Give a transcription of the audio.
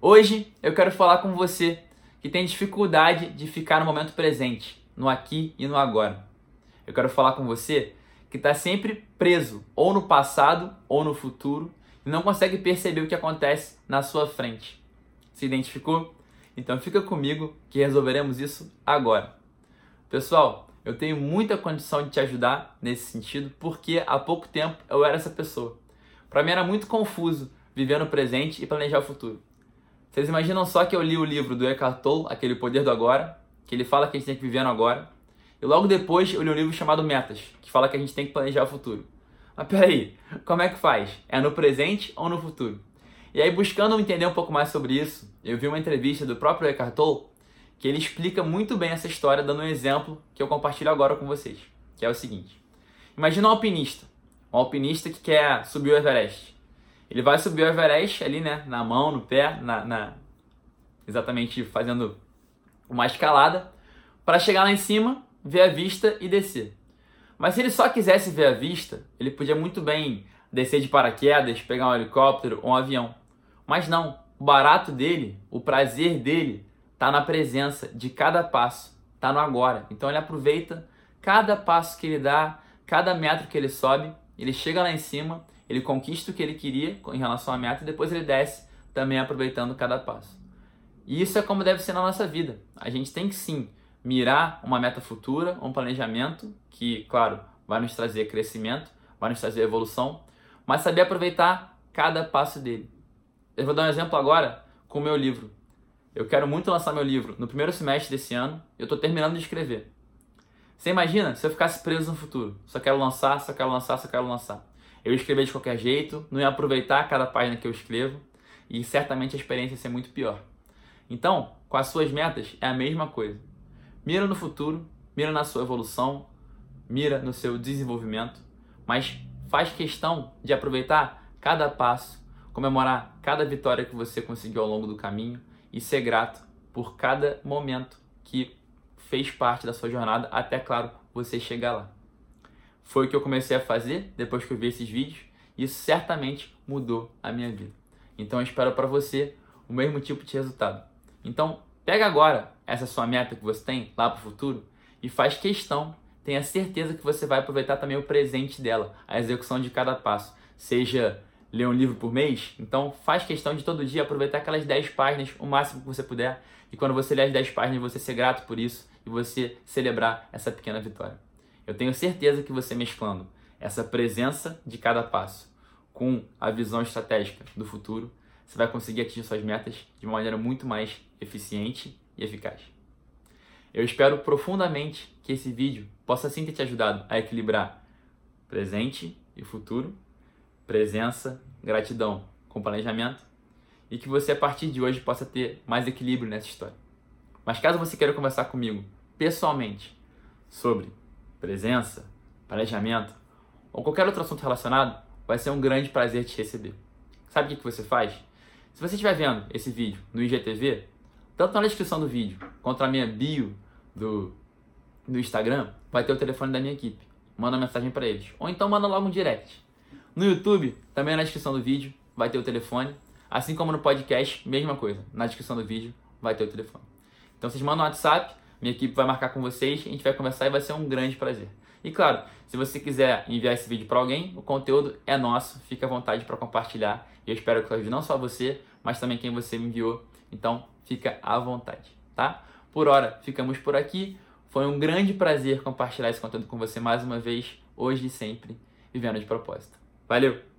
Hoje eu quero falar com você que tem dificuldade de ficar no momento presente, no aqui e no agora. Eu quero falar com você que está sempre preso ou no passado ou no futuro e não consegue perceber o que acontece na sua frente. Se identificou? Então fica comigo que resolveremos isso agora. Pessoal, eu tenho muita condição de te ajudar nesse sentido porque há pouco tempo eu era essa pessoa. Para mim era muito confuso viver no presente e planejar o futuro. Vocês imaginam só que eu li o livro do Eckhart Tolle, aquele Poder do Agora, que ele fala que a gente tem que viver no agora. E logo depois eu li um livro chamado Metas, que fala que a gente tem que planejar o futuro. Mas peraí, como é que faz? É no presente ou no futuro? E aí, buscando entender um pouco mais sobre isso, eu vi uma entrevista do próprio Eckhart Tolle, que ele explica muito bem essa história, dando um exemplo que eu compartilho agora com vocês, que é o seguinte. Imagina um alpinista, um alpinista que quer subir o Everest. Ele vai subir o Everest ali, né? Na mão, no pé, na, na... exatamente fazendo uma escalada, para chegar lá em cima, ver a vista e descer. Mas se ele só quisesse ver a vista, ele podia muito bem descer de paraquedas, pegar um helicóptero ou um avião. Mas não, o barato dele, o prazer dele, tá na presença de cada passo, tá no agora. Então ele aproveita cada passo que ele dá, cada metro que ele sobe, ele chega lá em cima ele conquista o que ele queria em relação à meta e depois ele desce também aproveitando cada passo. E isso é como deve ser na nossa vida. A gente tem que sim mirar uma meta futura, um planejamento que, claro, vai nos trazer crescimento, vai nos trazer evolução, mas saber aproveitar cada passo dele. Eu vou dar um exemplo agora com o meu livro. Eu quero muito lançar meu livro no primeiro semestre desse ano, eu estou terminando de escrever. Você imagina se eu ficasse preso no futuro? Só quero lançar, só quero lançar, só quero lançar eu escrever de qualquer jeito, não ia aproveitar cada página que eu escrevo e certamente a experiência ia ser muito pior. Então, com as suas metas é a mesma coisa. Mira no futuro, mira na sua evolução, mira no seu desenvolvimento, mas faz questão de aproveitar cada passo, comemorar cada vitória que você conseguiu ao longo do caminho e ser grato por cada momento que fez parte da sua jornada até, claro, você chegar lá. Foi o que eu comecei a fazer depois que eu vi esses vídeos e isso certamente mudou a minha vida. Então eu espero para você o mesmo tipo de resultado. Então, pega agora essa sua meta que você tem lá para o futuro e faz questão, tenha certeza que você vai aproveitar também o presente dela, a execução de cada passo. Seja ler um livro por mês, então faz questão de todo dia aproveitar aquelas 10 páginas, o máximo que você puder, e quando você ler as 10 páginas, você ser grato por isso e você celebrar essa pequena vitória. Eu tenho certeza que você mesclando essa presença de cada passo com a visão estratégica do futuro, você vai conseguir atingir suas metas de uma maneira muito mais eficiente e eficaz. Eu espero profundamente que esse vídeo possa sim ter te ajudado a equilibrar presente e futuro, presença, gratidão com planejamento e que você a partir de hoje possa ter mais equilíbrio nessa história. Mas caso você queira conversar comigo pessoalmente sobre presença, planejamento ou qualquer outro assunto relacionado, vai ser um grande prazer te receber. Sabe o que você faz? Se você estiver vendo esse vídeo no IGTV, tanto na descrição do vídeo quanto na minha bio do, do Instagram, vai ter o telefone da minha equipe. Manda uma mensagem para eles. Ou então manda logo um direct. No YouTube, também na descrição do vídeo, vai ter o telefone. Assim como no podcast, mesma coisa. Na descrição do vídeo vai ter o telefone. Então vocês mandam um WhatsApp minha equipe vai marcar com vocês, a gente vai conversar e vai ser um grande prazer. E claro, se você quiser enviar esse vídeo para alguém, o conteúdo é nosso, fica à vontade para compartilhar. Eu espero que ajude não só você, mas também quem você me enviou. Então, fica à vontade, tá? Por hora, ficamos por aqui. Foi um grande prazer compartilhar esse conteúdo com você mais uma vez, hoje e sempre, vivendo de propósito. Valeu!